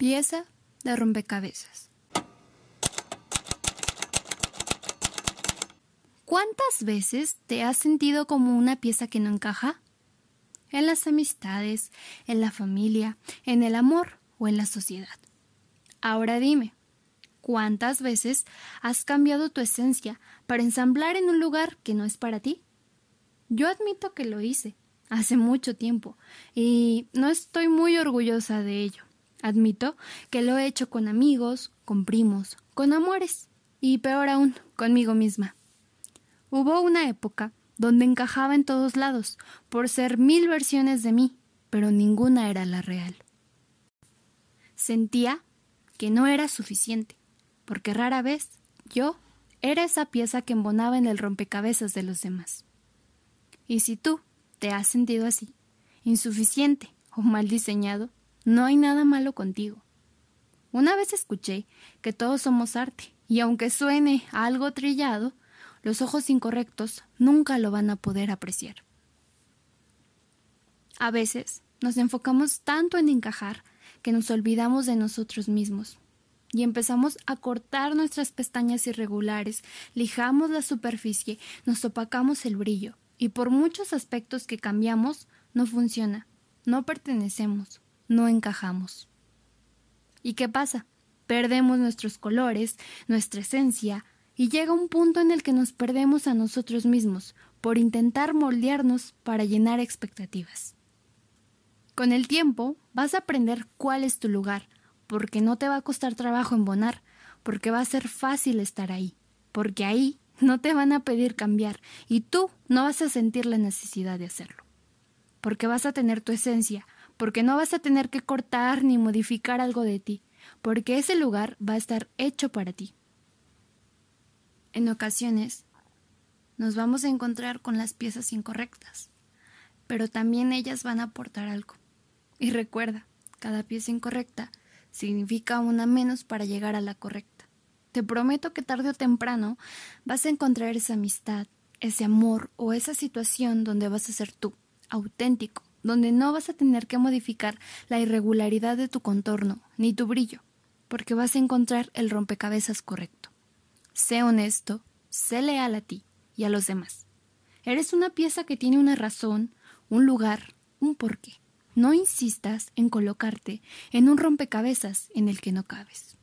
Pieza de rompecabezas. ¿Cuántas veces te has sentido como una pieza que no encaja? En las amistades, en la familia, en el amor o en la sociedad. Ahora dime, ¿cuántas veces has cambiado tu esencia para ensamblar en un lugar que no es para ti? Yo admito que lo hice hace mucho tiempo y no estoy muy orgullosa de ello. Admito que lo he hecho con amigos, con primos, con amores y peor aún, conmigo misma. Hubo una época donde encajaba en todos lados, por ser mil versiones de mí, pero ninguna era la real. Sentía que no era suficiente, porque rara vez yo era esa pieza que embonaba en el rompecabezas de los demás. Y si tú te has sentido así, insuficiente o mal diseñado, no hay nada malo contigo. Una vez escuché que todos somos arte, y aunque suene algo trillado, los ojos incorrectos nunca lo van a poder apreciar. A veces nos enfocamos tanto en encajar que nos olvidamos de nosotros mismos y empezamos a cortar nuestras pestañas irregulares, lijamos la superficie, nos opacamos el brillo y por muchos aspectos que cambiamos no funciona, no pertenecemos, no encajamos. ¿Y qué pasa? Perdemos nuestros colores, nuestra esencia, y llega un punto en el que nos perdemos a nosotros mismos por intentar moldearnos para llenar expectativas. Con el tiempo vas a aprender cuál es tu lugar, porque no te va a costar trabajo embonar, porque va a ser fácil estar ahí, porque ahí no te van a pedir cambiar y tú no vas a sentir la necesidad de hacerlo, porque vas a tener tu esencia, porque no vas a tener que cortar ni modificar algo de ti, porque ese lugar va a estar hecho para ti. En ocasiones nos vamos a encontrar con las piezas incorrectas, pero también ellas van a aportar algo. Y recuerda, cada pieza incorrecta significa una menos para llegar a la correcta. Te prometo que tarde o temprano vas a encontrar esa amistad, ese amor o esa situación donde vas a ser tú, auténtico, donde no vas a tener que modificar la irregularidad de tu contorno ni tu brillo, porque vas a encontrar el rompecabezas correcto. Sé honesto, sé leal a ti y a los demás. Eres una pieza que tiene una razón, un lugar, un porqué. No insistas en colocarte en un rompecabezas en el que no cabes.